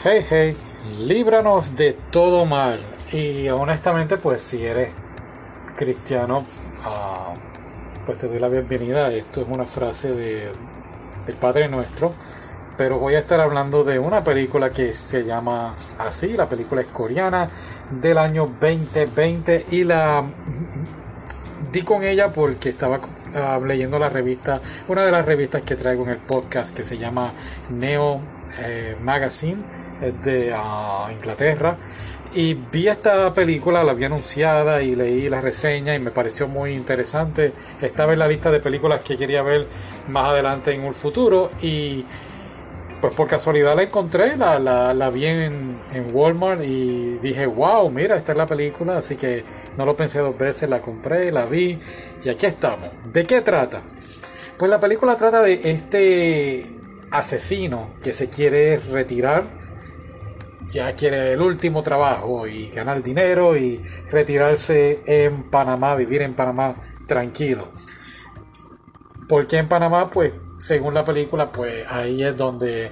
Hey, hey, líbranos de todo mal. Y honestamente, pues si eres cristiano, ah, pues te doy la bienvenida. Esto es una frase de, del Padre Nuestro. Pero voy a estar hablando de una película que se llama así. La película es coreana del año 2020 y la di con ella porque estaba ah, leyendo la revista, una de las revistas que traigo en el podcast que se llama Neo eh, Magazine es de ah, Inglaterra. Y vi esta película, la vi anunciada y leí la reseña y me pareció muy interesante. Estaba en la lista de películas que quería ver más adelante en un futuro y pues por casualidad la encontré, la, la, vi en, en, Walmart y dije, wow, mira, esta es la película, así que no lo pensé dos veces, la compré, la vi y aquí estamos. ¿De qué trata? Pues la película trata de este asesino que se quiere retirar ya quiere el último trabajo y ganar dinero y retirarse en Panamá, vivir en Panamá tranquilo. Porque en Panamá, pues, según la película, pues ahí es donde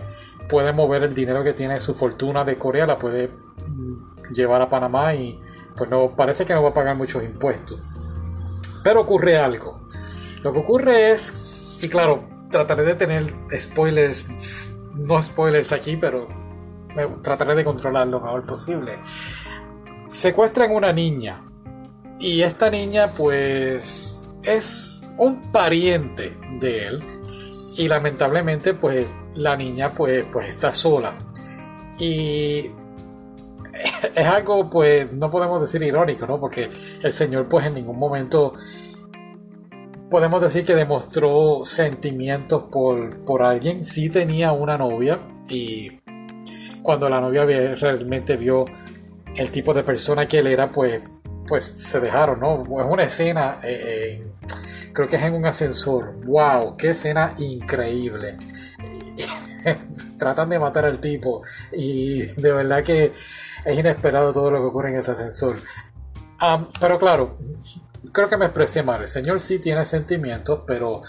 puede mover el dinero que tiene su fortuna de Corea, la puede mm, llevar a Panamá y pues no parece que no va a pagar muchos impuestos. Pero ocurre algo. Lo que ocurre es, y claro, trataré de tener spoilers, no spoilers aquí, pero trataré de controlar lo mejor posible. Secuestran una niña. Y esta niña pues es un pariente de él. Y lamentablemente pues la niña pues, pues está sola. Y es algo pues no podemos decir irónico, ¿no? Porque el señor pues en ningún momento podemos decir que demostró sentimientos por, por alguien. Sí tenía una novia y cuando la novia realmente vio el tipo de persona que él era, pues, pues se dejaron, ¿no? Es una escena, eh, eh, creo que es en un ascensor. ¡Wow! ¡Qué escena increíble! Tratan de matar al tipo y de verdad que es inesperado todo lo que ocurre en ese ascensor. Ah, pero claro, creo que me expresé mal. El señor sí tiene sentimientos, pero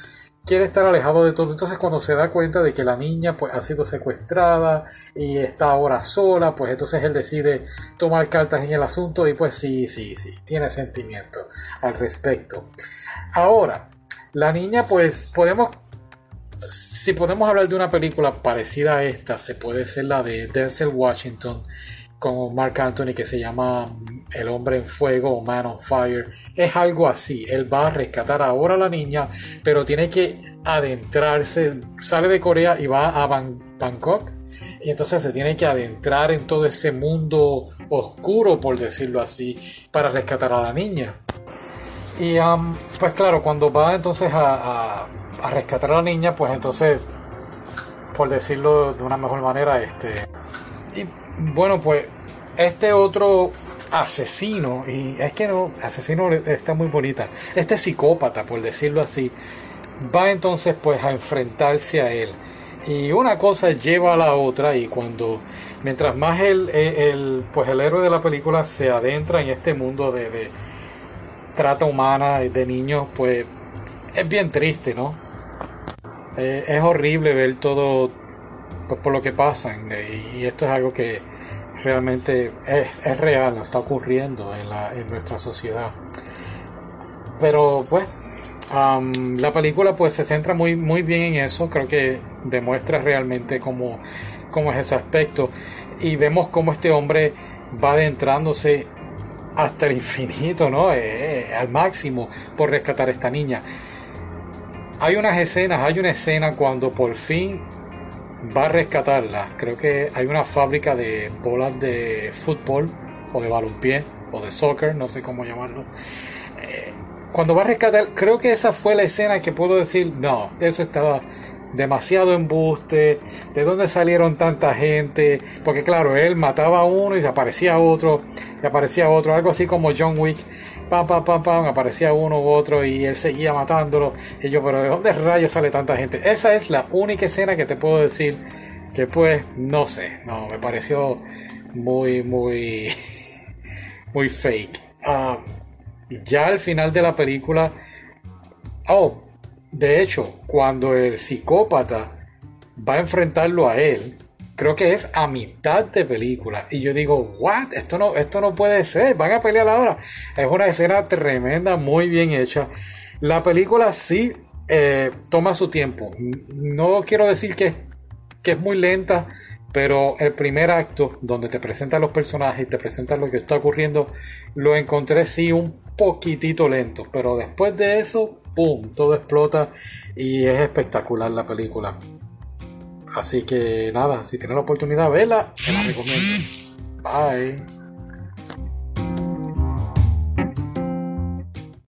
quiere estar alejado de todo. Entonces cuando se da cuenta de que la niña pues ha sido secuestrada y está ahora sola, pues entonces él decide tomar cartas en el asunto y pues sí, sí, sí, tiene sentimiento al respecto. Ahora, la niña pues podemos, si podemos hablar de una película parecida a esta, se puede ser la de Denzel Washington con Mark Anthony que se llama El hombre en fuego o Man on Fire. Es algo así. Él va a rescatar ahora a la niña, pero tiene que adentrarse. Sale de Corea y va a Bangkok. Y entonces se tiene que adentrar en todo ese mundo oscuro, por decirlo así, para rescatar a la niña. Y um, pues claro, cuando va entonces a, a rescatar a la niña, pues entonces, por decirlo de una mejor manera, este... bueno, pues este otro asesino, y es que no, asesino está muy bonita, este psicópata, por decirlo así, va entonces pues a enfrentarse a él. Y una cosa lleva a la otra y cuando, mientras más el, el, pues el héroe de la película se adentra en este mundo de, de trata humana de niños, pues es bien triste, ¿no? Eh, es horrible ver todo por lo que pasan y esto es algo que realmente es, real, está ocurriendo en, la, en nuestra sociedad. Pero pues la película pues se centra muy, muy bien en eso, creo que demuestra realmente cómo, cómo es ese aspecto y vemos cómo este hombre va adentrándose hasta el infinito, ¿no? Eh, eh, al máximo por rescatar a esta niña. Hay unas escenas, hay una escena cuando por fin va a rescatarla. Creo que hay una fábrica de bolas de fútbol o de balompié o de soccer, no sé cómo llamarlo. Eh, cuando va a rescatar, creo que esa fue la escena que puedo decir, no, eso estaba demasiado embuste, de dónde salieron tanta gente, porque claro, él mataba a uno y se aparecía otro, y aparecía otro, algo así como John Wick, pam, pam, pam, pam, aparecía uno u otro y él seguía matándolo, y yo, pero ¿de dónde rayos sale tanta gente? Esa es la única escena que te puedo decir que pues, no sé, no, me pareció muy, muy, muy fake. Ah, ya al final de la película, oh, de hecho, cuando el psicópata va a enfrentarlo a él, creo que es a mitad de película. Y yo digo, what? Esto no, esto no puede ser. Van a pelear ahora. Es una escena tremenda, muy bien hecha. La película sí eh, toma su tiempo. No quiero decir que, que es muy lenta, pero el primer acto, donde te presentan los personajes y te presentan lo que está ocurriendo, lo encontré sí un poquitito lento. Pero después de eso, ¡pum! Todo explota y es espectacular la película. Así que nada, si tienes la oportunidad, vela, te la recomiendo. Bye.